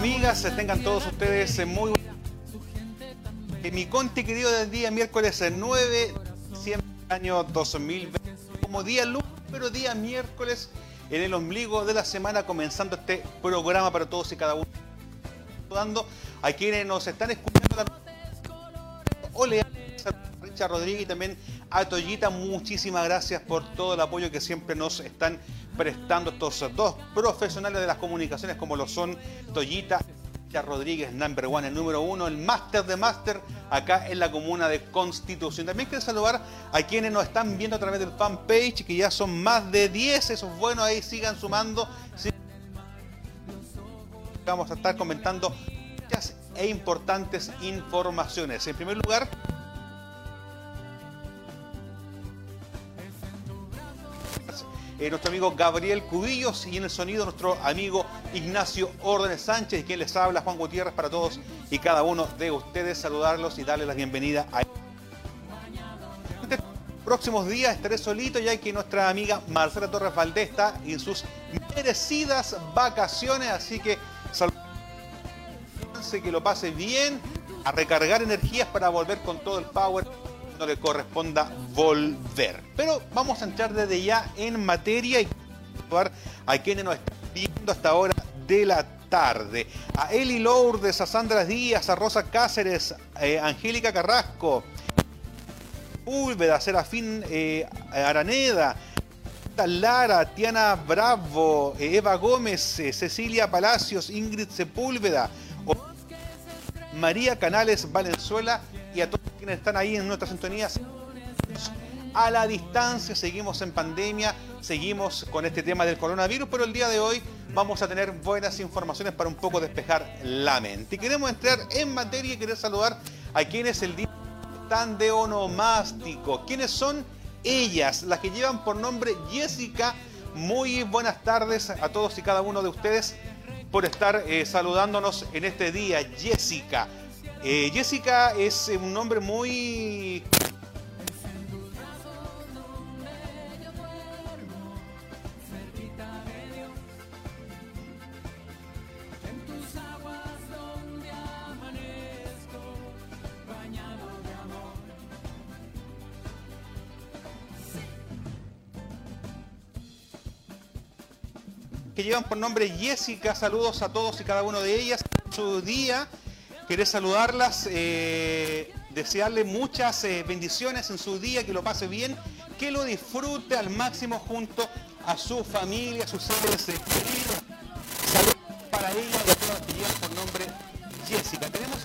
amigas, tengan todos ustedes eh, muy eh, Mi conti querido del día miércoles 9 siempre año 2020 como día lunes, pero día miércoles en el ombligo de la semana comenzando este programa para todos y cada uno. Saludando a quienes nos están escuchando. Ole, Rodríguez y también a Toyita, muchísimas gracias por todo el apoyo que siempre nos están prestando estos dos profesionales de las comunicaciones como lo son Toyita Rodríguez, number one, el número uno, el máster de máster acá en la comuna de Constitución. También quiero saludar a quienes nos están viendo a través del fanpage, que ya son más de 10, eso es bueno, ahí sigan sumando. Vamos a estar comentando muchas e importantes informaciones. En primer lugar, Eh, nuestro amigo Gabriel Cubillos y en el sonido nuestro amigo Ignacio Órdenes Sánchez, quien les habla, Juan Gutiérrez, para todos y cada uno de ustedes, saludarlos y darles la bienvenida a próximos días. Estaré solito ya que nuestra amiga Marcela Torres Valdés está en sus merecidas vacaciones, así que que lo pase bien, a recargar energías para volver con todo el power le corresponda volver. Pero vamos a entrar desde ya en materia y a quienes nos están viendo hasta ahora de la tarde. A Eli Lourdes, a Sandra Díaz, a Rosa Cáceres, eh, Angélica Carrasco, Púlveda, Serafín eh, Araneda, Lara, Tiana Bravo, eh, Eva Gómez, Cecilia Palacios, Ingrid Sepúlveda, María Canales Valenzuela y a todos quienes están ahí en nuestras sintonías. A la distancia, seguimos en pandemia, seguimos con este tema del coronavirus, pero el día de hoy vamos a tener buenas informaciones para un poco despejar la mente. Y queremos entrar en materia y querer saludar a quienes el día están de onomástico. ¿Quiénes son ellas? Las que llevan por nombre Jessica. Muy buenas tardes a todos y cada uno de ustedes por estar eh, saludándonos en este día. Jessica. Eh, Jessica es un nombre muy que llevan por nombre Jessica. Saludos a todos y cada uno de ellas. Su día Querés saludarlas, eh, desearle muchas eh, bendiciones en su día, que lo pase bien, que lo disfrute al máximo junto a su familia, a sus seres queridos. Saludos para ella y a todas las por nombre Jessica. Tenemos,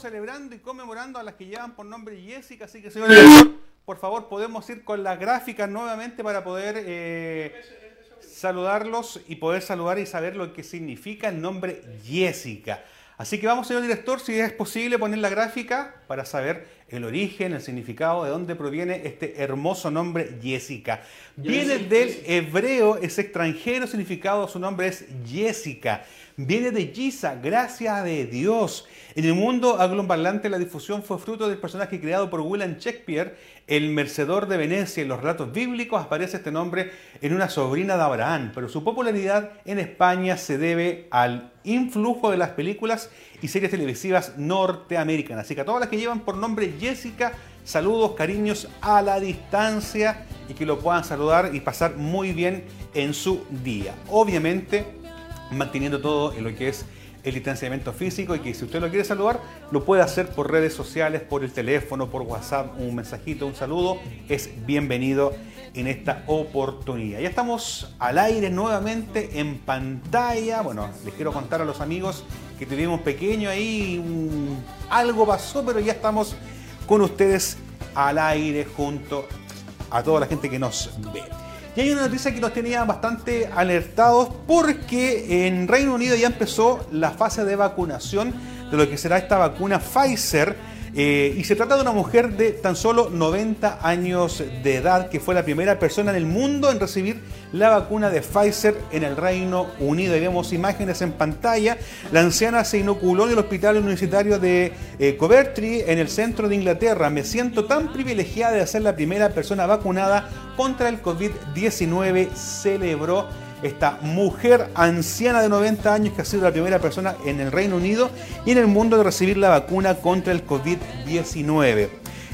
celebrando y conmemorando a las que llevan por nombre Jessica, así que señor director, por favor podemos ir con las gráficas nuevamente para poder eh, saludarlos y poder saludar y saber lo que significa el nombre Jessica. Así que vamos, señor director, si es posible poner la gráfica para saber el origen, el significado, de dónde proviene este hermoso nombre Jessica. Viene del hebreo, es extranjero, significado, su nombre es Jessica. Viene de Giza, gracia de Dios. En el mundo angloparlante la difusión fue fruto del personaje creado por William Shakespeare, el mercedor de Venecia. En los relatos bíblicos aparece este nombre en una sobrina de Abraham, pero su popularidad en España se debe al influjo de las películas y series televisivas norteamericanas. Así que a todas las que llevan por nombre Jessica, saludos, cariños a la distancia y que lo puedan saludar y pasar muy bien en su día. Obviamente, manteniendo todo en lo que es el distanciamiento físico y que si usted lo quiere saludar, lo puede hacer por redes sociales, por el teléfono, por WhatsApp, un mensajito, un saludo, es bienvenido en esta oportunidad. Ya estamos al aire nuevamente en pantalla. Bueno, les quiero contar a los amigos que tuvimos pequeño ahí, algo pasó, pero ya estamos con ustedes al aire junto a toda la gente que nos ve. Hay una noticia que nos tenía bastante alertados porque en Reino Unido ya empezó la fase de vacunación de lo que será esta vacuna Pfizer eh, y se trata de una mujer de tan solo 90 años de edad, que fue la primera persona en el mundo en recibir la vacuna de Pfizer en el Reino Unido. Y vemos imágenes en pantalla. La anciana se inoculó en el Hospital Universitario de eh, Coventry, en el centro de Inglaterra. Me siento tan privilegiada de ser la primera persona vacunada contra el COVID-19, celebró esta mujer anciana de 90 años que ha sido la primera persona en el Reino Unido y en el mundo de recibir la vacuna contra el COVID-19.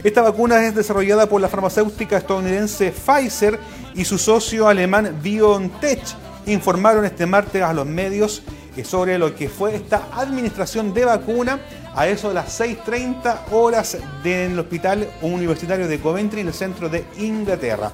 Esta vacuna es desarrollada por la farmacéutica estadounidense Pfizer y su socio alemán BioNTech. Informaron este martes a los medios sobre lo que fue esta administración de vacuna a eso de las 6.30 horas del Hospital Universitario de Coventry en el centro de Inglaterra.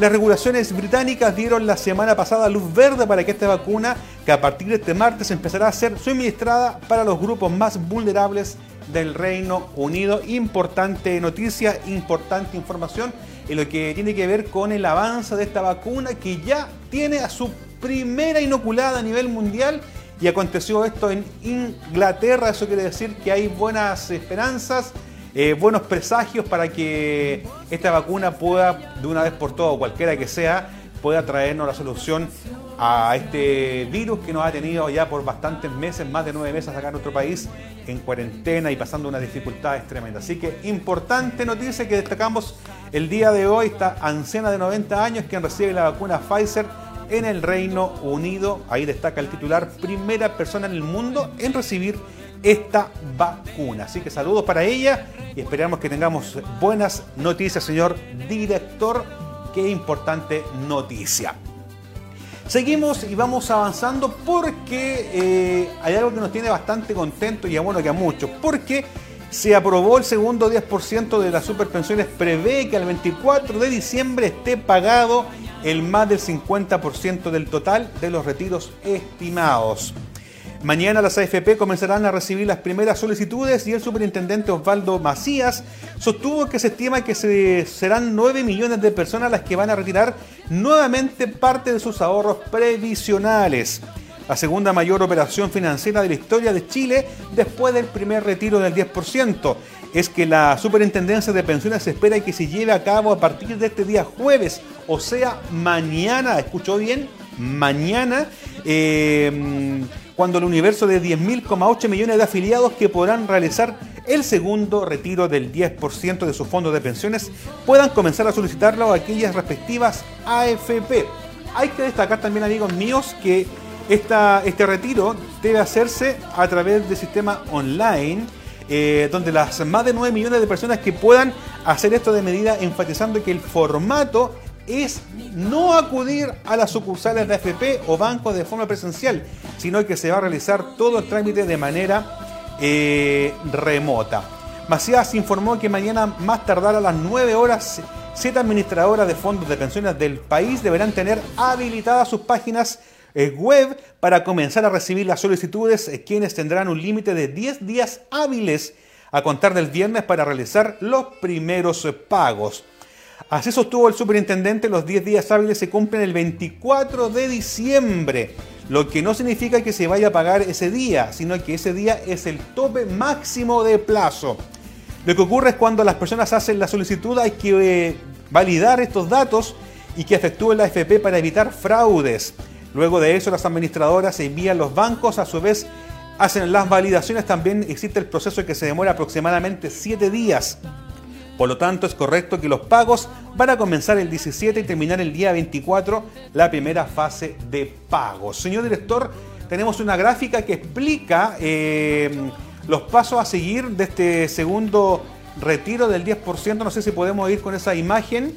Las regulaciones británicas dieron la semana pasada luz verde para que esta vacuna, que a partir de este martes empezará a ser suministrada para los grupos más vulnerables del Reino Unido. Importante noticia, importante información en lo que tiene que ver con el avance de esta vacuna que ya tiene a su primera inoculada a nivel mundial y aconteció esto en Inglaterra. Eso quiere decir que hay buenas esperanzas eh, buenos presagios para que esta vacuna pueda, de una vez por todas, cualquiera que sea, pueda traernos la solución a este virus que nos ha tenido ya por bastantes meses, más de nueve meses acá en nuestro país, en cuarentena y pasando unas dificultades tremendas. Así que importante noticia que destacamos el día de hoy, esta anciana de 90 años quien recibe la vacuna Pfizer en el Reino Unido. Ahí destaca el titular, primera persona en el mundo en recibir esta vacuna. Así que saludos para ella y esperamos que tengamos buenas noticias, señor director. Qué importante noticia. Seguimos y vamos avanzando porque eh, hay algo que nos tiene bastante contentos y a bueno que a muchos. Porque se aprobó el segundo 10% de las superpensiones. Prevé que al 24 de diciembre esté pagado el más del 50% del total de los retiros estimados. Mañana las AFP comenzarán a recibir las primeras solicitudes y el superintendente Osvaldo Macías sostuvo que se estima que serán 9 millones de personas las que van a retirar nuevamente parte de sus ahorros previsionales. La segunda mayor operación financiera de la historia de Chile después del primer retiro del 10%. Es que la superintendencia de pensiones espera que se lleve a cabo a partir de este día jueves, o sea, mañana, ¿escuchó bien? Mañana. Eh, cuando el universo de 10.000,8 millones de afiliados que podrán realizar el segundo retiro del 10% de sus fondos de pensiones puedan comenzar a solicitarlo a aquellas respectivas AFP. Hay que destacar también, amigos míos, que esta, este retiro debe hacerse a través del sistema online, eh, donde las más de 9 millones de personas que puedan hacer esto de medida, enfatizando que el formato es no acudir a las sucursales de AFP o bancos de forma presencial, sino que se va a realizar todo el trámite de manera eh, remota. Macías informó que mañana más tardar a las 9 horas siete administradoras de fondos de pensiones del país deberán tener habilitadas sus páginas eh, web para comenzar a recibir las solicitudes, eh, quienes tendrán un límite de 10 días hábiles a contar del viernes para realizar los primeros pagos. Así sostuvo el superintendente, los 10 días hábiles se cumplen el 24 de diciembre, lo que no significa que se vaya a pagar ese día, sino que ese día es el tope máximo de plazo. Lo que ocurre es cuando las personas hacen la solicitud hay que eh, validar estos datos y que efectúen la FP para evitar fraudes. Luego de eso, las administradoras envían los bancos, a su vez hacen las validaciones. También existe el proceso que se demora aproximadamente 7 días. Por lo tanto, es correcto que los pagos van a comenzar el 17 y terminar el día 24 la primera fase de pagos. Señor director, tenemos una gráfica que explica eh, los pasos a seguir de este segundo retiro del 10%. No sé si podemos ir con esa imagen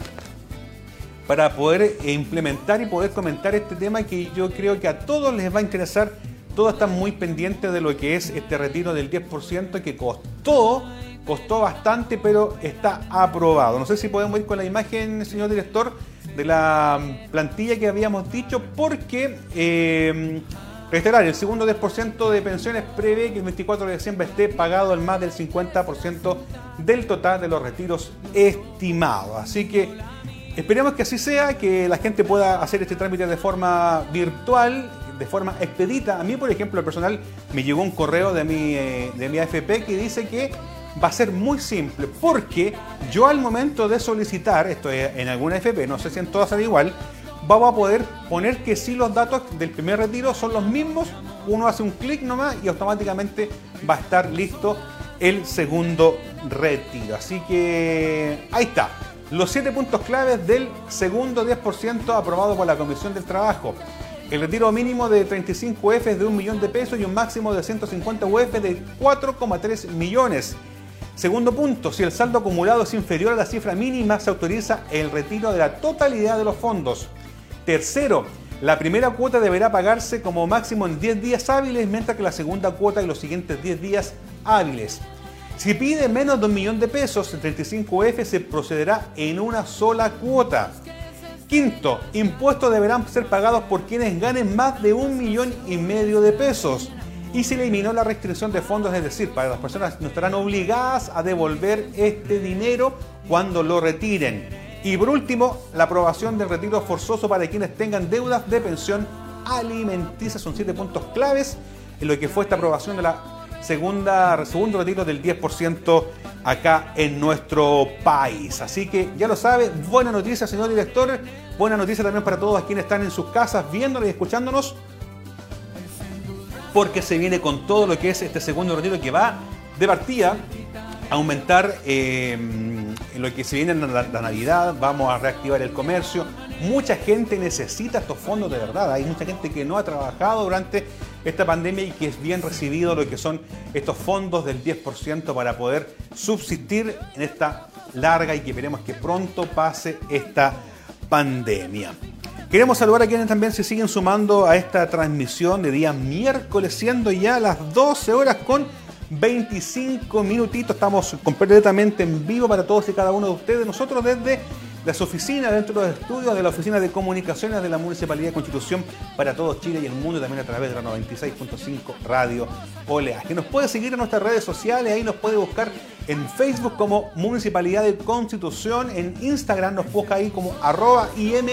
para poder implementar y poder comentar este tema que yo creo que a todos les va a interesar. Todos están muy pendientes de lo que es este retiro del 10% que costó Costó bastante, pero está aprobado. No sé si podemos ir con la imagen, señor director, de la plantilla que habíamos dicho, porque, eh, el segundo 10% de pensiones prevé que el 24 de diciembre esté pagado el más del 50% del total de los retiros estimados. Así que esperemos que así sea, que la gente pueda hacer este trámite de forma virtual de forma expedita. A mí, por ejemplo, el personal me llegó un correo de mi, eh, de mi AFP que dice que va a ser muy simple porque yo al momento de solicitar, esto es en alguna FP, no sé si en todas será igual, vamos a poder poner que si los datos del primer retiro son los mismos, uno hace un clic nomás y automáticamente va a estar listo el segundo retiro. Así que ahí está. Los siete puntos claves del segundo 10% aprobado por la Comisión del Trabajo. El retiro mínimo de 35 UF de un millón de pesos y un máximo de 150 UF de 4,3 millones. Segundo punto, si el saldo acumulado es inferior a la cifra mínima, se autoriza el retiro de la totalidad de los fondos. Tercero, la primera cuota deberá pagarse como máximo en 10 días hábiles, mientras que la segunda cuota en los siguientes 10 días hábiles. Si pide menos de un millón de pesos, el 35F se procederá en una sola cuota. Quinto, impuestos deberán ser pagados por quienes ganen más de un millón y medio de pesos y se eliminó la restricción de fondos, es decir, para las personas no estarán obligadas a devolver este dinero cuando lo retiren. Y por último, la aprobación del retiro forzoso para quienes tengan deudas de pensión alimenticia. Son siete puntos claves en lo que fue esta aprobación de la segunda, segundo retiro del 10% acá en nuestro país. Así que ya lo sabe, buena noticia, señor director. Buena noticia también para todos quienes están en sus casas viéndonos y escuchándonos porque se viene con todo lo que es este segundo retiro que va de partida a aumentar eh, lo que se viene en la, Navidad, vamos a reactivar el comercio. Mucha gente necesita estos fondos de verdad, hay mucha gente que no ha trabajado durante esta pandemia y que es bien recibido lo que son estos fondos del 10% para poder subsistir en esta larga y que esperemos que pronto pase esta pandemia. Queremos saludar a quienes también se siguen sumando a esta transmisión de día miércoles, siendo ya las 12 horas con 25 minutitos. Estamos completamente en vivo para todos y cada uno de ustedes. Nosotros desde las oficinas, dentro de los estudios de la Oficina de Comunicaciones de la Municipalidad de Constitución para todo Chile y el mundo, también a través de la 96.5 Radio Olea. Que nos puede seguir en nuestras redes sociales, ahí nos puede buscar en Facebook como Municipalidad de Constitución, en Instagram nos busca ahí como arroba IM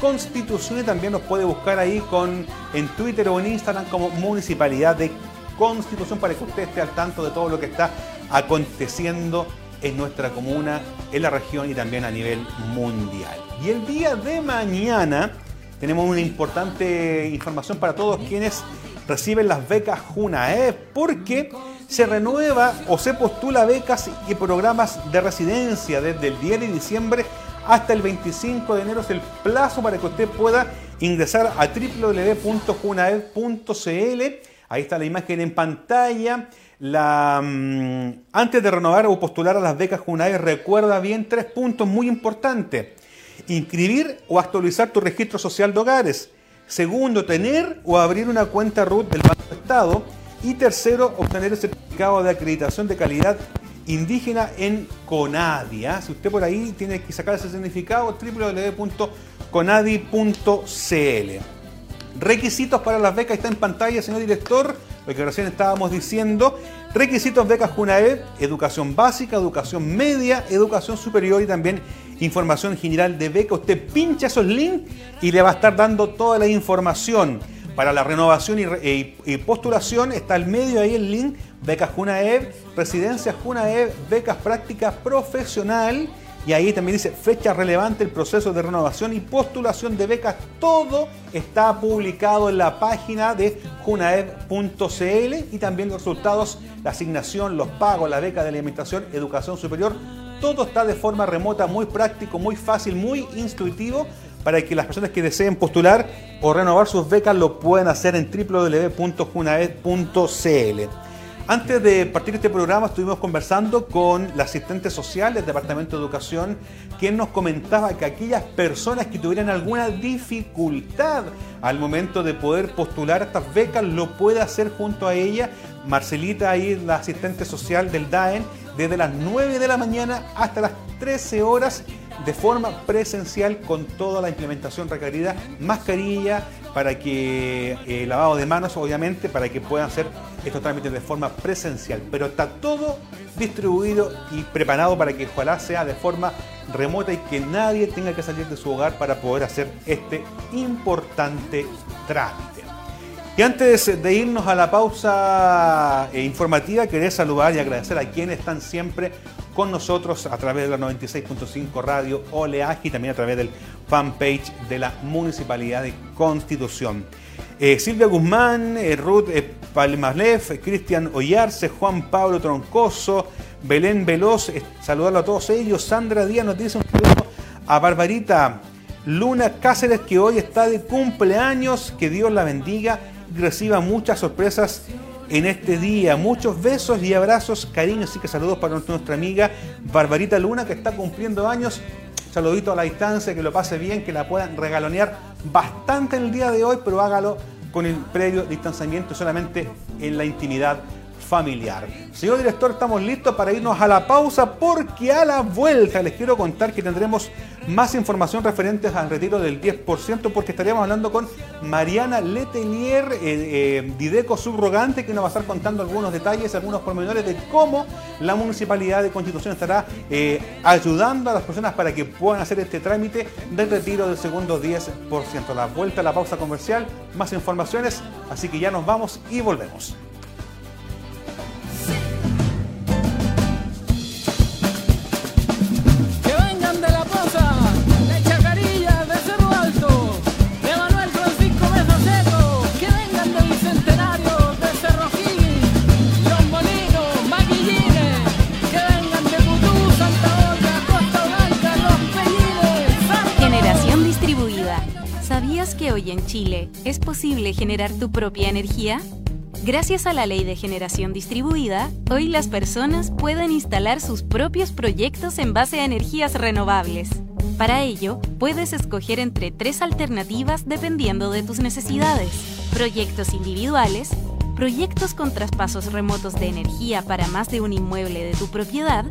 Constitución y también nos puede buscar ahí con, en Twitter o en Instagram como Municipalidad de Constitución para que usted esté al tanto de todo lo que está aconteciendo en nuestra comuna, en la región y también a nivel mundial. Y el día de mañana tenemos una importante información para todos quienes reciben las becas JUNAE, porque se renueva o se postula becas y programas de residencia desde el 10 de diciembre hasta el 25 de enero es el plazo para que usted pueda ingresar a www.junaed.cl. Ahí está la imagen en pantalla. La, mm, antes de renovar o postular a las becas Junaed, recuerda bien tres puntos muy importantes. Inscribir o actualizar tu registro social de hogares. Segundo, tener o abrir una cuenta RUT del Banco de Estado. Y tercero, obtener el certificado de acreditación de calidad indígena en Conadi. ¿ah? Si usted por ahí tiene que sacar ese significado, www.conadi.cl. Requisitos para las becas está en pantalla, señor director, lo que recién estábamos diciendo. Requisitos becas Junaed, educación básica, educación media, educación superior y también información general de beca. Usted pincha esos links y le va a estar dando toda la información. Para la renovación y, postulación está al medio ahí el link Becas Junaed, Residencia Junaed, Becas Práctica Profesional y ahí también dice fecha relevante el proceso de renovación y postulación de becas. Todo está publicado en la página de junaed.cl y también los resultados, la asignación, los pagos, la beca de alimentación, educación superior. Todo está de forma remota, muy práctico, muy fácil, muy intuitivo para que las personas que deseen postular o renovar sus becas lo puedan hacer en www.junaed.cl. Antes de partir este programa estuvimos conversando con la asistente social del Departamento de Educación, quien nos comentaba que aquellas personas que tuvieran alguna dificultad al momento de poder postular estas becas lo puede hacer junto a ella. Marcelita ahí, la asistente social del DAEN, desde las 9 de la mañana hasta las 13 horas de forma presencial con toda la implementación requerida, mascarilla para que eh, lavado de manos obviamente para que puedan hacer estos trámites de forma presencial, pero está todo distribuido y preparado para que ojalá sea de forma remota y que nadie tenga que salir de su hogar para poder hacer este importante trámite. Y antes de irnos a la pausa eh, informativa, quería saludar y agradecer a quienes están siempre con nosotros a través de la 96.5 Radio Oleaje y también a través del fanpage de la Municipalidad de Constitución. Eh, Silvia Guzmán, eh, Ruth eh, Palmaslev, Cristian Ollarse, Juan Pablo Troncoso, Belén Veloz, saludarlo a todos ellos. Sandra Díaz nos dice un saludo a Barbarita Luna Cáceres, que hoy está de cumpleaños. Que Dios la bendiga y reciba muchas sorpresas en este día. Muchos besos y abrazos, cariños y que saludos para nuestra amiga Barbarita Luna, que está cumpliendo años. Saludito a la distancia, que lo pase bien, que la puedan regalonear bastante el día de hoy, pero hágalo con el previo distanciamiento solamente en la intimidad familiar. Señor director, estamos listos para irnos a la pausa porque a la vuelta les quiero contar que tendremos más información referente al retiro del 10% porque estaríamos hablando con Mariana Letelier, eh, eh, Dideco subrogante, que nos va a estar contando algunos detalles, algunos pormenores de cómo la Municipalidad de Constitución estará eh, ayudando a las personas para que puedan hacer este trámite del retiro del segundo 10%. La vuelta a la pausa comercial, más informaciones, así que ya nos vamos y volvemos. Que hoy en Chile es posible generar tu propia energía? Gracias a la ley de generación distribuida, hoy las personas pueden instalar sus propios proyectos en base a energías renovables. Para ello, puedes escoger entre tres alternativas dependiendo de tus necesidades. Proyectos individuales, proyectos con traspasos remotos de energía para más de un inmueble de tu propiedad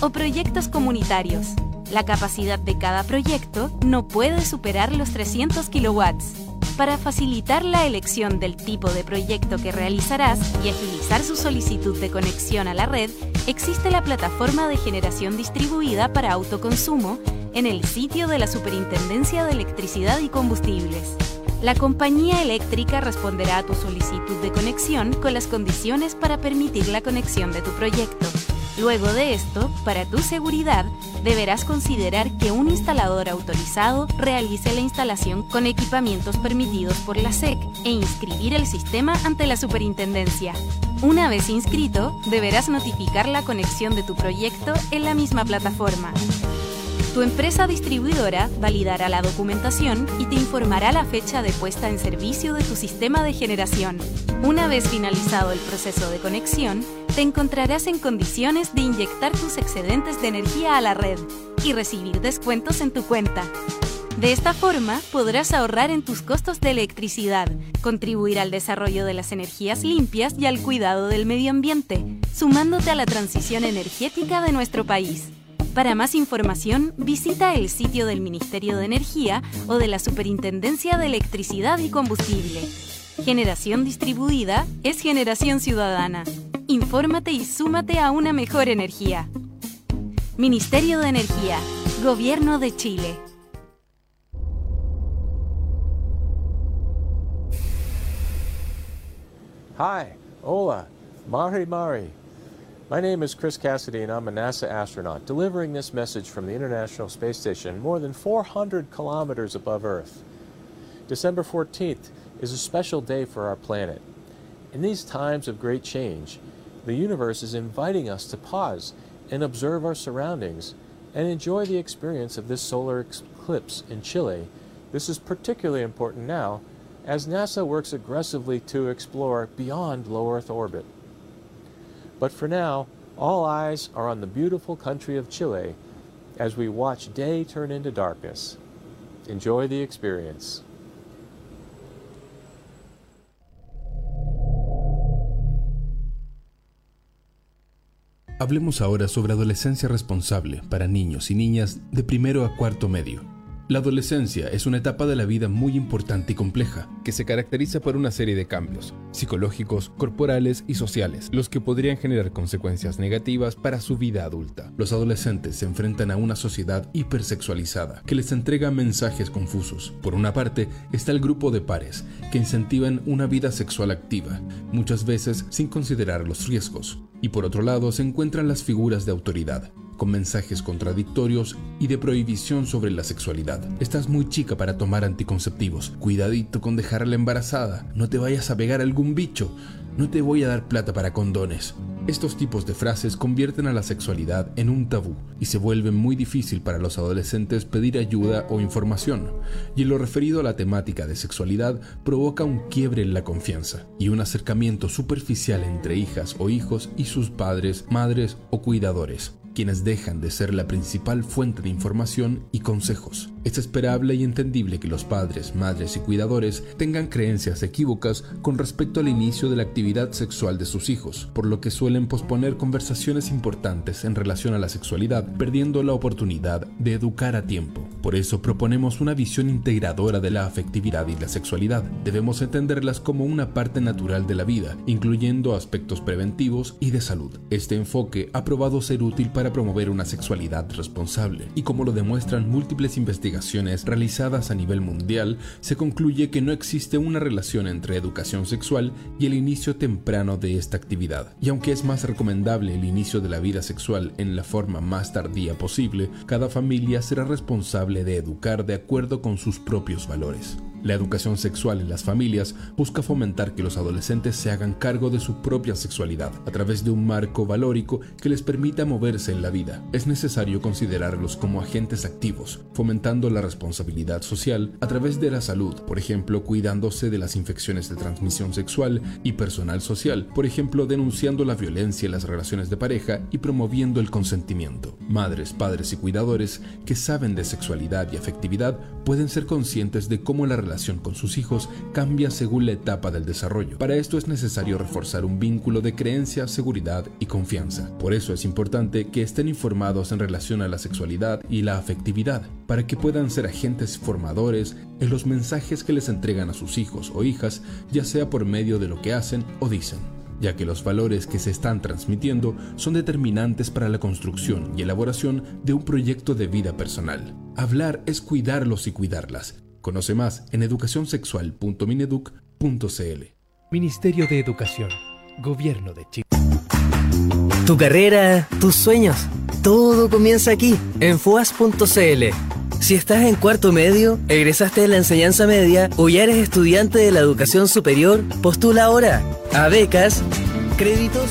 o proyectos comunitarios la capacidad de cada proyecto no puede superar los 300 kilowatts. Para facilitar la elección del tipo de proyecto que realizarás y agilizar su solicitud de conexión a la red, existe la plataforma de generación distribuida para autoconsumo en el sitio de la Superintendencia de Electricidad y Combustibles. La compañía eléctrica responderá a tu solicitud de conexión con las condiciones para permitir la conexión de tu proyecto. Luego de esto, para tu seguridad, deberás considerar que un instalador autorizado realice la instalación con equipamientos permitidos por la SEC e inscribir el sistema ante la superintendencia. Una vez inscrito, deberás notificar la conexión de tu proyecto en la misma plataforma. Tu empresa distribuidora validará la documentación y te informará la fecha de puesta en servicio de tu sistema de generación. Una vez finalizado el proceso de conexión, te encontrarás en condiciones de inyectar tus excedentes de energía a la red y recibir descuentos en tu cuenta. De esta forma, podrás ahorrar en tus costos de electricidad, contribuir al desarrollo de las energías limpias y al cuidado del medio ambiente, sumándote a la transición energética de nuestro país. Para más información, visita el sitio del Ministerio de Energía o de la Superintendencia de Electricidad y Combustible. Generación distribuida es generación ciudadana. Infórmate y súmate a una mejor energía. Ministerio de Energía, Gobierno de Chile. Hi, hola, Mari Mari. My name is Chris Cassidy, and I'm a NASA astronaut delivering this message from the International Space Station more than 400 kilometers above Earth. December 14th is a special day for our planet. In these times of great change, the universe is inviting us to pause and observe our surroundings and enjoy the experience of this solar eclipse in Chile. This is particularly important now as NASA works aggressively to explore beyond low Earth orbit. But for now, all eyes are on the beautiful country of Chile as we watch day turn into darkness. Enjoy the experience. Hablemos ahora sobre adolescencia responsable para niños y niñas de primero a cuarto medio. La adolescencia es una etapa de la vida muy importante y compleja, que se caracteriza por una serie de cambios psicológicos, corporales y sociales, los que podrían generar consecuencias negativas para su vida adulta. Los adolescentes se enfrentan a una sociedad hipersexualizada que les entrega mensajes confusos. Por una parte está el grupo de pares, que incentivan una vida sexual activa, muchas veces sin considerar los riesgos. Y por otro lado se encuentran las figuras de autoridad, con mensajes contradictorios y de prohibición sobre la sexualidad. Estás muy chica para tomar anticonceptivos. Cuidadito con dejarla embarazada. No te vayas a pegar algún bicho. No te voy a dar plata para condones. Estos tipos de frases convierten a la sexualidad en un tabú y se vuelve muy difícil para los adolescentes pedir ayuda o información, y en lo referido a la temática de sexualidad provoca un quiebre en la confianza y un acercamiento superficial entre hijas o hijos y sus padres, madres o cuidadores, quienes dejan de ser la principal fuente de información y consejos. Es esperable y entendible que los padres, madres y cuidadores tengan creencias equívocas con respecto al inicio de la actividad sexual de sus hijos, por lo que suelen posponer conversaciones importantes en relación a la sexualidad, perdiendo la oportunidad de educar a tiempo. Por eso proponemos una visión integradora de la afectividad y la sexualidad. Debemos entenderlas como una parte natural de la vida, incluyendo aspectos preventivos y de salud. Este enfoque ha probado ser útil para promover una sexualidad responsable, y como lo demuestran múltiples investigaciones realizadas a nivel mundial, se concluye que no existe una relación entre educación sexual y el inicio temprano de esta actividad. Y aunque es más recomendable el inicio de la vida sexual en la forma más tardía posible, cada familia será responsable de educar de acuerdo con sus propios valores. La educación sexual en las familias busca fomentar que los adolescentes se hagan cargo de su propia sexualidad a través de un marco valórico que les permita moverse en la vida. Es necesario considerarlos como agentes activos, fomentando la responsabilidad social a través de la salud, por ejemplo, cuidándose de las infecciones de transmisión sexual y personal social, por ejemplo, denunciando la violencia en las relaciones de pareja y promoviendo el consentimiento. Madres, padres y cuidadores que saben de sexualidad y afectividad pueden ser conscientes de cómo la relación con sus hijos cambia según la etapa del desarrollo. Para esto es necesario reforzar un vínculo de creencia, seguridad y confianza. Por eso es importante que estén informados en relación a la sexualidad y la afectividad, para que puedan ser agentes formadores en los mensajes que les entregan a sus hijos o hijas, ya sea por medio de lo que hacen o dicen ya que los valores que se están transmitiendo son determinantes para la construcción y elaboración de un proyecto de vida personal. Hablar es cuidarlos y cuidarlas, Conoce más en educacionsexual.mineduc.cl. Ministerio de Educación, Gobierno de Chile. Tu carrera, tus sueños, todo comienza aquí, en FUAS.cl. Si estás en cuarto medio, egresaste de la enseñanza media o ya eres estudiante de la educación superior, postula ahora a becas, créditos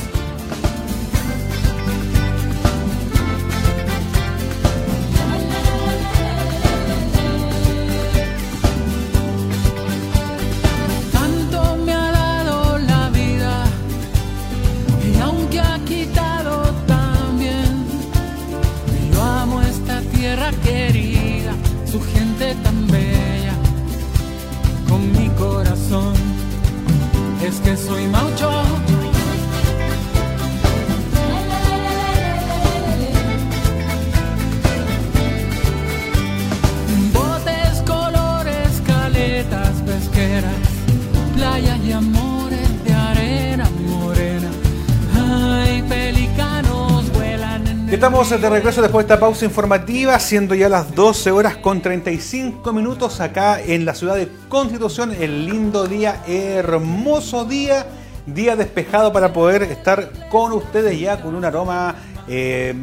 Estamos de regreso después de esta pausa informativa, siendo ya las 12 horas con 35 minutos acá en la ciudad de Constitución. El lindo día, hermoso día, día despejado para poder estar con ustedes ya con un aroma eh,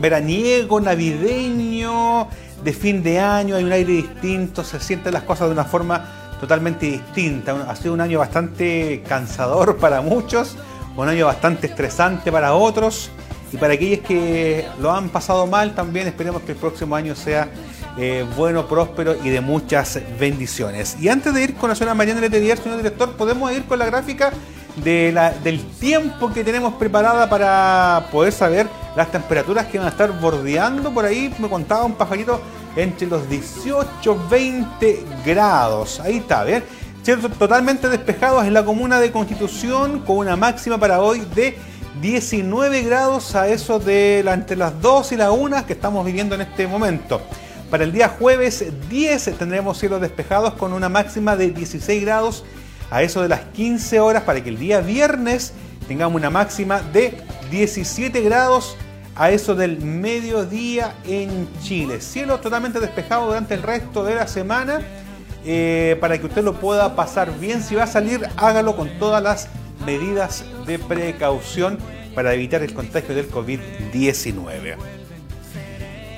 veraniego, navideño, de fin de año. Hay un aire distinto, se sienten las cosas de una forma totalmente distinta. Ha sido un año bastante cansador para muchos, un año bastante estresante para otros. Y para aquellos que lo han pasado mal, también esperemos que el próximo año sea eh, bueno, próspero y de muchas bendiciones. Y antes de ir con la señora Mariana Letelier, señor director, podemos ir con la gráfica del tiempo que tenemos preparada para poder saber las temperaturas que van a estar bordeando. Por ahí me contaba un pajarito entre los 18 20 grados. Ahí está, ¿ver? Cierto, totalmente despejados en la comuna de Constitución con una máxima para hoy de 19 grados a eso de entre las 2 y la 1 que estamos viviendo en este momento. Para el día jueves 10 tendremos cielos despejados con una máxima de 16 grados a eso de las 15 horas para que el día viernes tengamos una máxima de 17 grados a eso del mediodía en Chile. Cielo totalmente despejado durante el resto de la semana eh, para que usted lo pueda pasar bien. Si va a salir, hágalo con todas las medidas de precaución para evitar el contagio del COVID-19.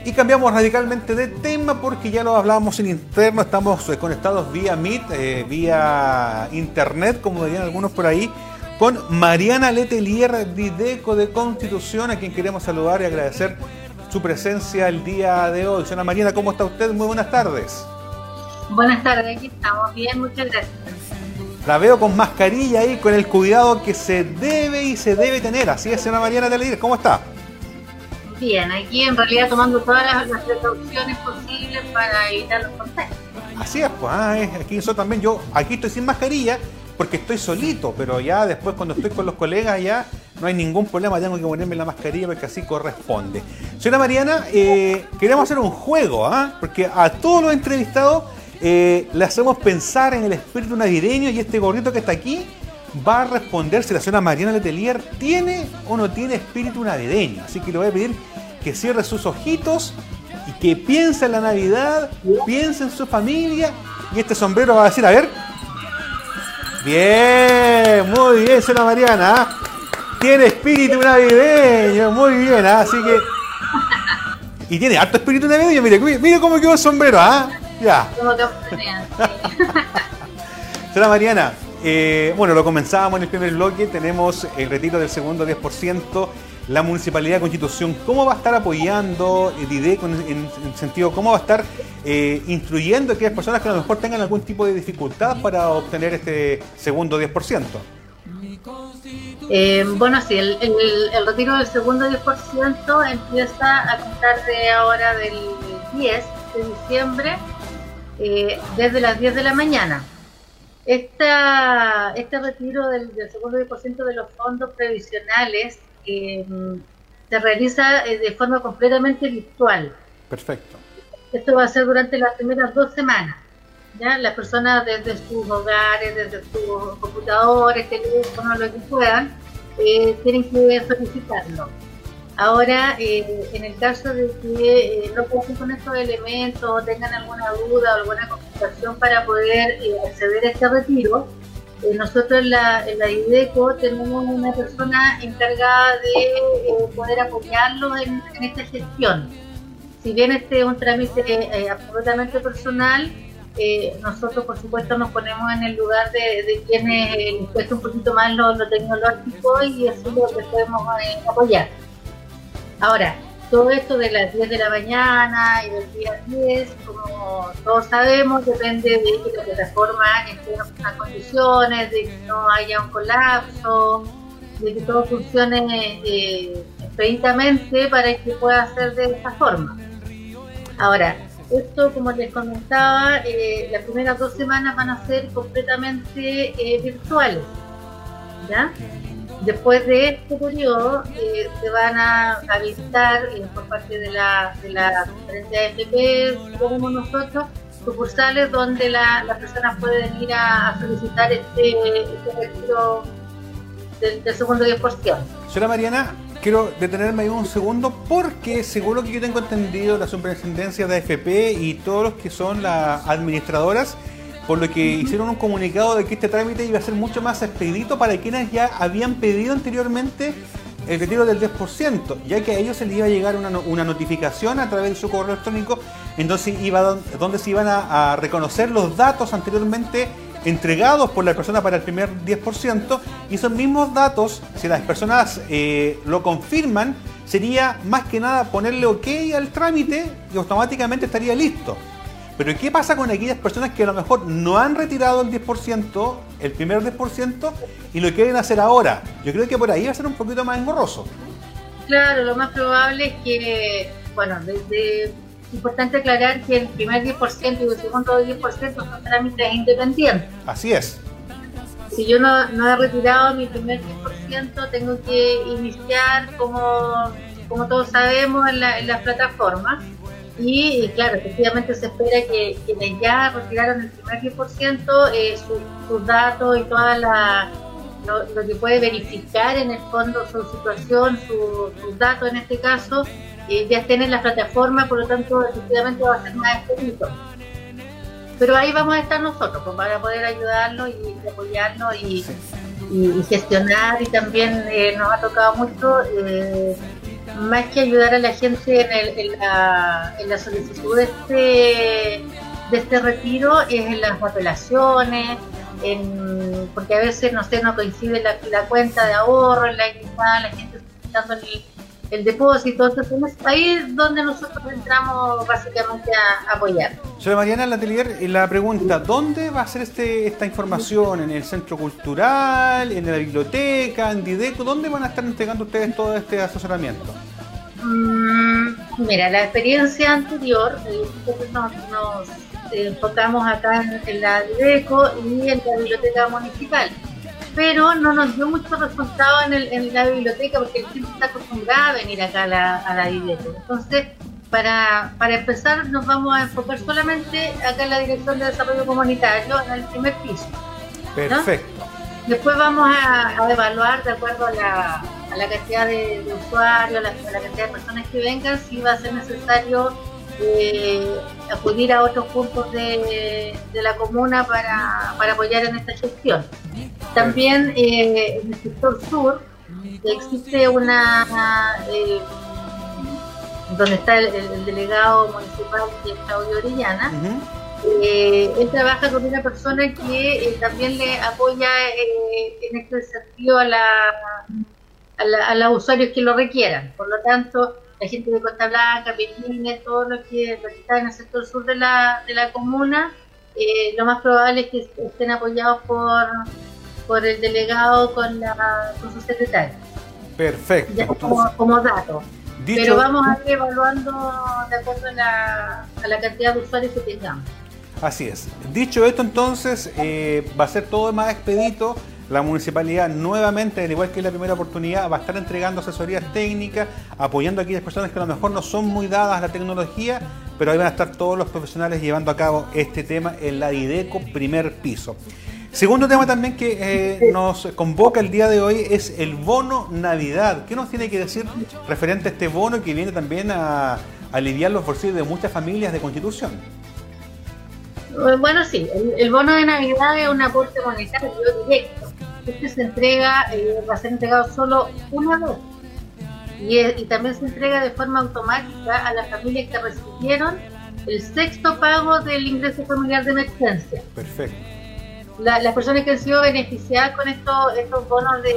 Y cambiamos radicalmente de tema porque ya lo hablábamos en interno, estamos eh, conectados vía Meet, eh, vía internet, como dirían algunos por ahí, con Mariana Letelier, Videco de Constitución, a quien queremos saludar y agradecer su presencia el día de hoy. Señora Mariana, ¿cómo está usted? Muy buenas tardes. Buenas tardes, aquí estamos bien, muchas gracias. La veo con mascarilla ahí, con el cuidado que se debe y se debe tener. Así es, señora Mariana Letelier, ¿cómo está? Bien, aquí en realidad tomando todas las, las precauciones posibles para evitar los contagios. Así es, pues ah, es- aquí yo también, yo aquí estoy sin mascarilla porque estoy solito, pero ya después cuando estoy con los colegas ya no hay ningún problema, tengo que ponerme la mascarilla porque así corresponde. Señora Mariana, eh, queremos hacer un juego, ¿ah? porque a todos los entrevistados eh, le hacemos pensar en el espíritu navideño y este gordito que está aquí va a responder si la señora Mariana Letelier tiene o no tiene espíritu navideño. Así que le voy a pedir que cierre sus ojitos y que piense en la Navidad, piense en su familia y este sombrero va a decir, a ver. Bien, muy bien, señora Mariana. Tiene espíritu navideño, muy bien, ¿ah? así que... Y tiene harto espíritu navideño, mire, mire cómo quedó el sombrero, ¿ah? Ya. Señora Mariana, eh, bueno, lo comenzábamos en el primer bloque, tenemos el retiro del segundo 10%, la Municipalidad de Constitución, ¿cómo va a estar apoyando eh, Dideco en, en- en sentido, cómo va a estar eh, instruyendo a aquellas personas que a lo mejor tengan algún tipo de dificultad para obtener este segundo 10%? Eh, bueno, sí, el, el- el retiro del segundo 10% empieza a contar de ahora del 10 de diciembre eh, desde las 10 de la mañana. Esta, este retiro del, del segundo 10% de los fondos previsionales eh, se realiza eh, de forma completamente virtual. Perfecto. Esto va a ser durante las primeras dos semanas. ¿ya? Las personas desde sus hogares, desde sus computadores, teléfonos, lo que puedan, eh, tienen que solicitarlo. Ahora, eh, en el caso de que eh, no cuenten con estos elementos o tengan alguna duda o alguna complicación para poder eh, acceder a este retiro, eh, nosotros en la, en la IDECO tenemos una persona encargada de poder apoyarlos en, esta gestión si bien este es un trámite absolutamente personal, nosotros por supuesto nos ponemos en el lugar de, quienes les cuesta un poquito más lo, lo tecnológico y eso es lo que podemos apoyar. Ahora, todo esto de las 10 de la mañana y del día 10, como todos sabemos, depende de que la plataforma esté en óptimas condiciones, de que no haya un colapso, de que todo funcione eh, expeditamente para que pueda hacer de esta forma. Ahora, esto, como les comentaba, eh, las primeras dos semanas van a ser completamente eh, virtuales. ¿ya? Después de este periodo eh, se van a, visitar eh, por parte de la, de la conferencia de FP, como nosotros, sucursales donde la- las personas pueden ir a, solicitar este, este retiro del, del segundo 10%. Señora Mariana, quiero detenerme ahí un segundo porque según lo que yo tengo entendido, la superintendencia de AFP y todos los que son las administradoras, por lo que hicieron un comunicado de que este trámite iba a ser mucho más expedito para quienes ya habían pedido anteriormente el retiro del 10%, ya que a ellos se les iba a llegar una, una notificación a través de su correo electrónico, entonces iba don- donde se iban a, a reconocer los datos anteriormente entregados por la persona para el primer 10% y esos mismos datos, si las personas eh, lo confirman, sería más que nada ponerle ok al trámite y automáticamente estaría listo. Pero ¿qué pasa con aquellas personas que a lo mejor no han retirado el 10%, el primer 10%, y lo quieren hacer ahora? Yo creo que por ahí va a ser un poquito más engorroso. Claro, lo más probable es que, bueno, desde importante aclarar que el primer 10% y el segundo 10% son trámites independientes. Así es. Si yo no, no he retirado mi primer 10%, tengo que iniciar, como, como todos sabemos, en, la, en las plataformas. Y, y claro, efectivamente se espera que quienes ya retiraron el primer 10%, eh, sus- sus datos y toda la, lo, lo que puede verificar en el fondo su situación, su- sus datos en este caso, eh, ya estén en la plataforma, por lo tanto, efectivamente va a ser más expedito. Pero ahí vamos a estar nosotros pues, para poder ayudarlo y apoyarlo y, y- y gestionar y también eh, nos ha tocado mucho eh, más que ayudar a la gente en, el- en la, en la solicitud de este, de este retiro es en las apelaciones en, porque a veces no sé no coincide la, cuenta de ahorro en la que está la gente solicitando el, el depósito entonces es ahí donde nosotros entramos básicamente a apoyar Señora Mariana, en la atelier, eh, la pregunta, ¿dónde va a ser este, esta información? ¿En el centro cultural? ¿En la biblioteca? ¿En Dideco? ¿Dónde van a estar entregando ustedes todo este asesoramiento? Mm, Mira, la experiencia anterior, eh, nosotros nos, nos, eh, enfocamos acá en, en la DECO y en la biblioteca municipal, pero no nos dio mucho resultado en, el- en la biblioteca porque el gente está acostumbrado a venir acá a la, a la DIDECO. Entonces, para, para empezar, nos vamos a enfocar solamente acá en la Dirección de Desarrollo Comunitario, en el primer piso. Perfecto. Después vamos a, a evaluar de acuerdo a la, a la cantidad de, de usuarios, la, a la cantidad de personas que vengan, si va a ser necesario eh, acudir a otros puntos de, de la comuna para, para apoyar en esta gestión. También eh, en el sector sur existe una... eh, donde está el, el- el delegado municipal que es Claudio Orellana, eh, él trabaja con una persona que también le apoya eh, en este sentido a, la, a, la- a los usuarios que lo requieran. Por lo tanto, la gente de Costa Blanca, Pequines, todo lo que, lo que está en el sector sur de la, de la comuna, eh, lo más probable es que estén apoyados por, por el delegado con, la, con su secretario, Perfecto. ya como, como dato. Dicho- Pero vamos a ir evaluando de acuerdo a la, a la cantidad de usuarios que tengamos. Así es. Dicho esto, entonces, eh, va a ser todo más expedito. La municipalidad nuevamente, al igual que en la primera oportunidad, va a estar entregando asesorías técnicas, apoyando a aquellas personas que a lo mejor no son muy dadas a la tecnología, pero ahí van a estar todos los profesionales llevando a cabo este tema en la IDECO primer piso. Segundo tema también que eh, nos convoca el día de hoy es el bono Navidad. ¿Qué nos tiene que decir referente a este bono que viene también a aliviar los bolsillos de muchas familias de Constitución? Eh, Bueno, sí, el, el bono de Navidad es un aporte monetario directo. Este se entrega, eh, va a ser entregado solo una vez. Y, también se entrega de forma automática a las familias que recibieron el sexto pago del ingreso familiar de emergencia. Perfecto. La- las personas que han sido beneficiadas con estos, estos bonos de,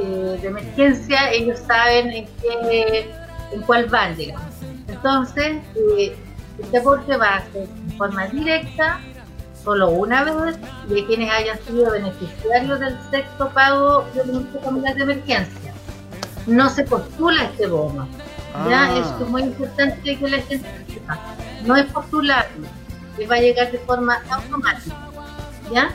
eh, de emergencia, ellos saben en, qué, en cuál van, digamos. Entonces, eh, este aporte va a ser de forma directa, solo una vez, y a quienes hayan sido beneficiarios del sexto pago del ingreso familiar de emergencia. No se postula este bono. Ya Ah. es muy importante que la gente sepa. no es postularlo, les va a llegar de forma automática. ¿Ya?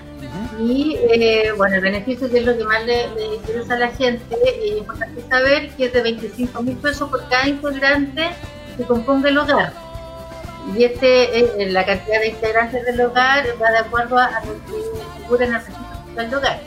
Y eh, bueno, el beneficio que es lo que más le, interesa a la gente, es importante saber que es de 25 mil pesos por cada integrante que componga el hogar. Y este, eh, la cantidad de integrantes del hogar va de acuerdo a, lo que figura en el registro del hogar.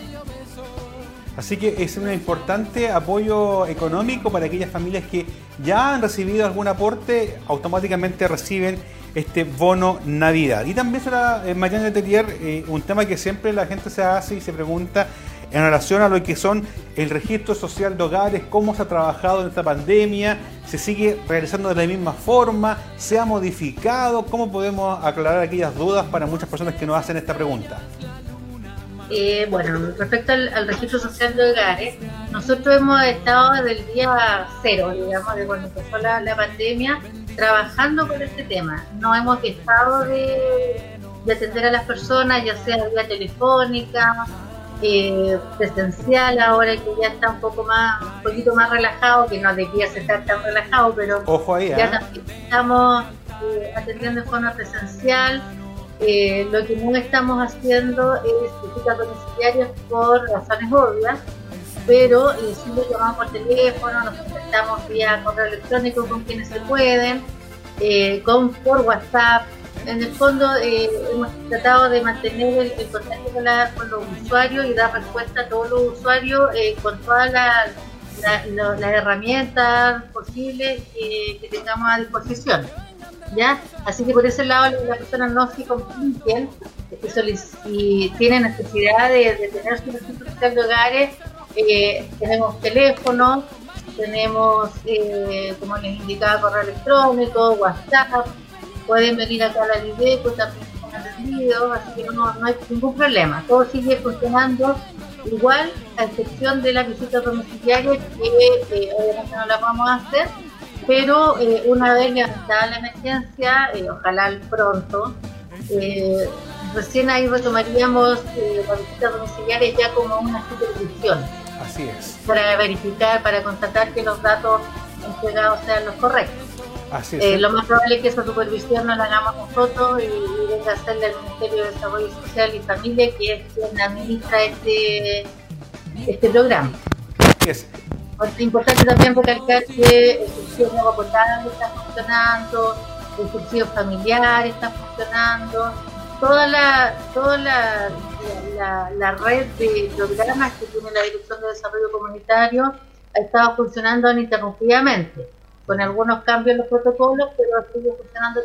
Así que es un importante apoyo económico para aquellas familias que ya han recibido algún aporte, automáticamente reciben este bono Navidad. Y también será, eh, Mariana Letelier, eh, un tema que siempre la gente se hace y se pregunta en relación a lo que son el registro social de hogares, cómo se ha trabajado en esta pandemia, se sigue realizando de la misma forma, se ha modificado, cómo podemos aclarar aquellas dudas para muchas personas que nos hacen esta pregunta. Eh, bueno, respecto al, registro social de hogares, nosotros hemos estado desde el día cero, digamos, de cuando empezó la, pandemia, trabajando con este tema. No hemos dejado de, atender a las personas, ya sea vía telefónica, eh, presencial, ahora que ya está un poco más, un poquito más relajado, que no debía estar tan relajado, pero ya ¿eh? también estamos eh, atendiendo de forma presencial eh, lo que no estamos haciendo es visitas domiciliarias por razones obvias, pero eh, sí lo llamamos por teléfono, nos contactamos vía correo electrónico con quienes se pueden, eh, con por WhatsApp. En el fondo eh, hemos tratado de mantener el, contacto con, los usuarios y dar respuesta a todos los usuarios con todas las herramientas posibles que tengamos a disposición. ¿ya? Así que por ese lado las personas no se compliquen si tienen necesidad de, tener su registro de hogares, eh, tenemos teléfono, tenemos, eh, como les indicaba, correo electrónico, WhatsApp, pueden venir acá a la Lideco también con atendidos, así que no, no hay ningún problema, todo sigue funcionando igual, a excepción de las visitas domiciliarias que eh, obviamente no las vamos a hacer, pero eh, una vez levantada la emergencia, eh, ojalá pronto, recién ahí retomaríamos las visitas domiciliares ya como una supervisión. Así es. Para verificar, para constatar que los datos entregados sean los correctos. Así es. lo más probable es que esa supervisión no la hagamos nosotros y, venga a hacerla el Ministerio de Desarrollo Social y Familia, que es quien administra este, este programa. Es. Es importante también recalcar que el subsidio de agua potable está funcionando, el subsidio familiar está funcionando, toda la, toda la, la, red de programas que tiene la Dirección de Desarrollo Comunitario ha estado funcionando ininterrumpidamente, con algunos cambios en los protocolos, pero sigue funcionando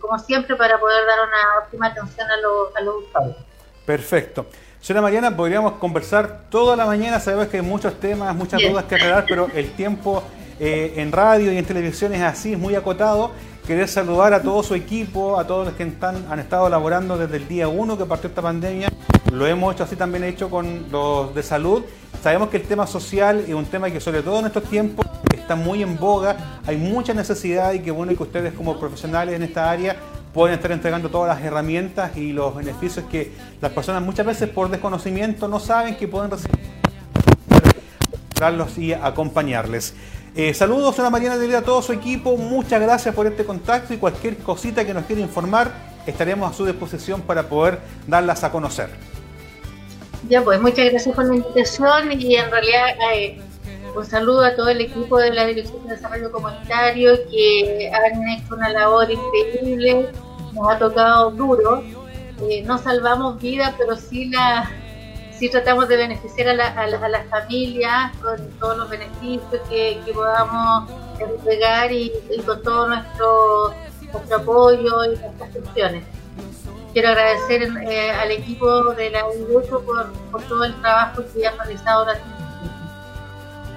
como siempre para poder dar una óptima atención a los, a los usuarios. Perfecto. Señora Mariana, podríamos conversar toda la mañana, sabemos que hay muchos temas, muchas dudas que aclarar, pero el tiempo eh, en radio y en televisión es así, es muy acotado. Quería saludar a todo su equipo, a todos los que están, han estado laborando desde el día 1 que partió esta pandemia. Lo hemos hecho así también hecho con los de salud. Sabemos que el tema social es un tema que sobre todo en estos tiempos está muy en boga, hay mucha necesidad y que bueno que ustedes como profesionales en esta área pueden estar entregando todas las herramientas y los beneficios que las personas muchas veces por desconocimiento no saben que pueden recibir y acompañarles. Eh, saludos a Mariana de a todo su equipo, muchas gracias por este contacto y cualquier cosita que nos quiera informar estaremos a su disposición para poder darlas a conocer. Ya pues, muchas gracias por la invitación y en realidad eh, un saludo a todo el equipo de la Dirección de Desarrollo Comunitario que han hecho una labor increíble, nos ha tocado duro. Eh, no salvamos vidas, pero sí, la, sí tratamos de beneficiar a, la, a, las familias con todos los beneficios que, podamos entregar y, con todo nuestro, nuestro apoyo y nuestras gestiones. Quiero agradecer eh, al equipo de la UNESCO por, por todo el trabajo que han realizado durante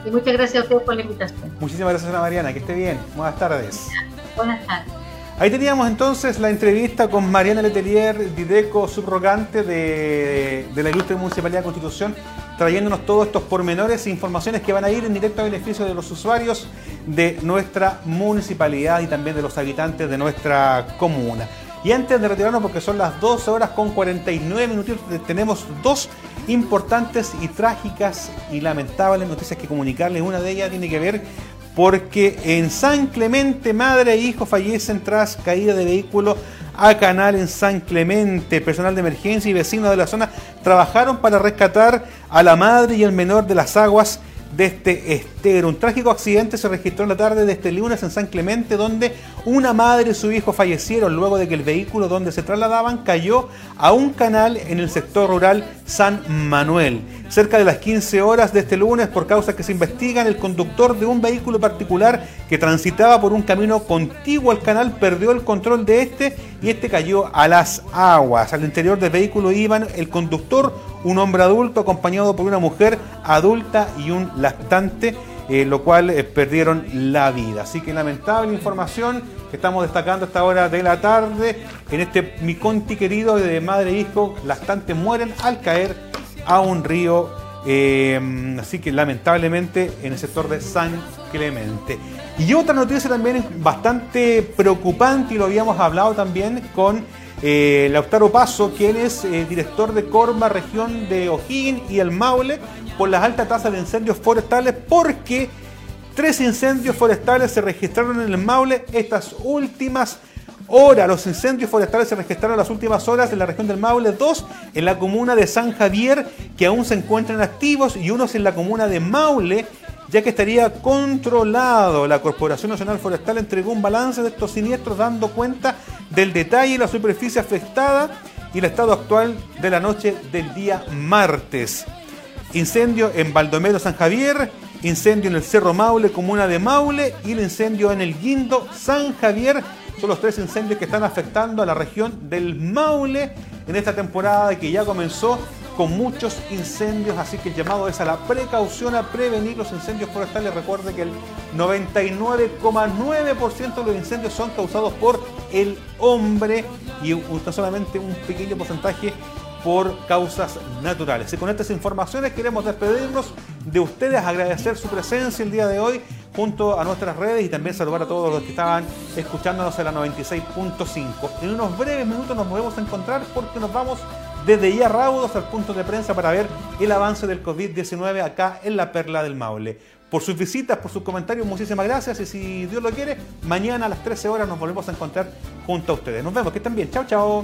y muchas gracias a ustedes por la invitación. Muchísimas gracias, Ana Mariana. Que esté bien. Buenas tardes. Buenas tardes. Ahí teníamos entonces la entrevista con Mariana Letelier, Dideco subrogante de, la Ilustre Municipalidad de Constitución, trayéndonos todos estos pormenores e informaciones que van a ir en directo a beneficio de los usuarios de nuestra municipalidad y también de los habitantes de nuestra comuna. Y antes de retirarnos, porque son las 12 horas con 49 minutos, tenemos dos importantes y trágicas y lamentables noticias que comunicarles. Una de ellas tiene que ver porque en San Clemente madre e hijo fallecen tras caída de vehículo a canal en San Clemente. Personal de emergencia y vecinos de la zona trabajaron para rescatar a la madre y el menor de las aguas de este estero. Un trágico accidente se registró en la tarde de este lunes en San Clemente, donde una madre y su hijo fallecieron luego de que el vehículo donde se trasladaban cayó a un canal en el sector rural San Manuel. Cerca de las 15 horas de este lunes, por causas que se investigan, el conductor de un vehículo particular que transitaba por un camino contiguo al canal perdió el control de este y este cayó a las aguas. Al interior del vehículo iban el conductor, un hombre adulto acompañado por una mujer adulta y un lactante, eh, lo cual eh, perdieron la vida. Así que lamentable información que estamos destacando a esta hora de la tarde. En este mi conti querido de madre e hijo, lactantes mueren al caer a un río. eh, así que lamentablemente en el sector de San Clemente. Y otra noticia también bastante preocupante, y lo habíamos hablado también con eh, Lautaro Paso, quien es eh, director de Corma, región de O'Higgins y el Maule, por las altas tasas de incendios forestales, porque tres incendios forestales se registraron en el Maule estas últimas horas. Los incendios forestales se registraron las últimas horas en la región del Maule, dos en la comuna de San Javier, que aún se encuentran activos, y unos en la comuna de Maule, ya que estaría controlado. La Corporación Nacional Forestal entregó un balance de estos siniestros dando cuenta del detalle y la superficie afectada y el estado actual de la noche del día martes. Incendio en Baldomero San Javier, incendio en el Cerro Maule, comuna de Maule, y el incendio en el Guindo San Javier. Son los tres incendios que están afectando a la región del Maule en esta temporada que ya comenzó con muchos incendios, así que el llamado es a la precaución, a prevenir los incendios forestales. Recuerde que el 99,9% de los incendios son causados por el hombre y solamente un pequeño porcentaje por causas naturales. Y con estas informaciones queremos despedirnos de ustedes, agradecer su presencia el día de hoy junto a nuestras redes y también saludar a todos los que estaban escuchándonos en la 96.5. En unos breves minutos nos volvemos a encontrar porque nos vamos desde ya raudos al punto de prensa para ver el avance del COVID-19 acá en la Perla del Maule. Por sus visitas, por sus comentarios, muchísimas gracias y si Dios lo quiere, mañana a las 13 horas nos volvemos a encontrar junto a ustedes. Nos vemos, que estén bien. Chao, chao.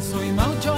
Soy maucho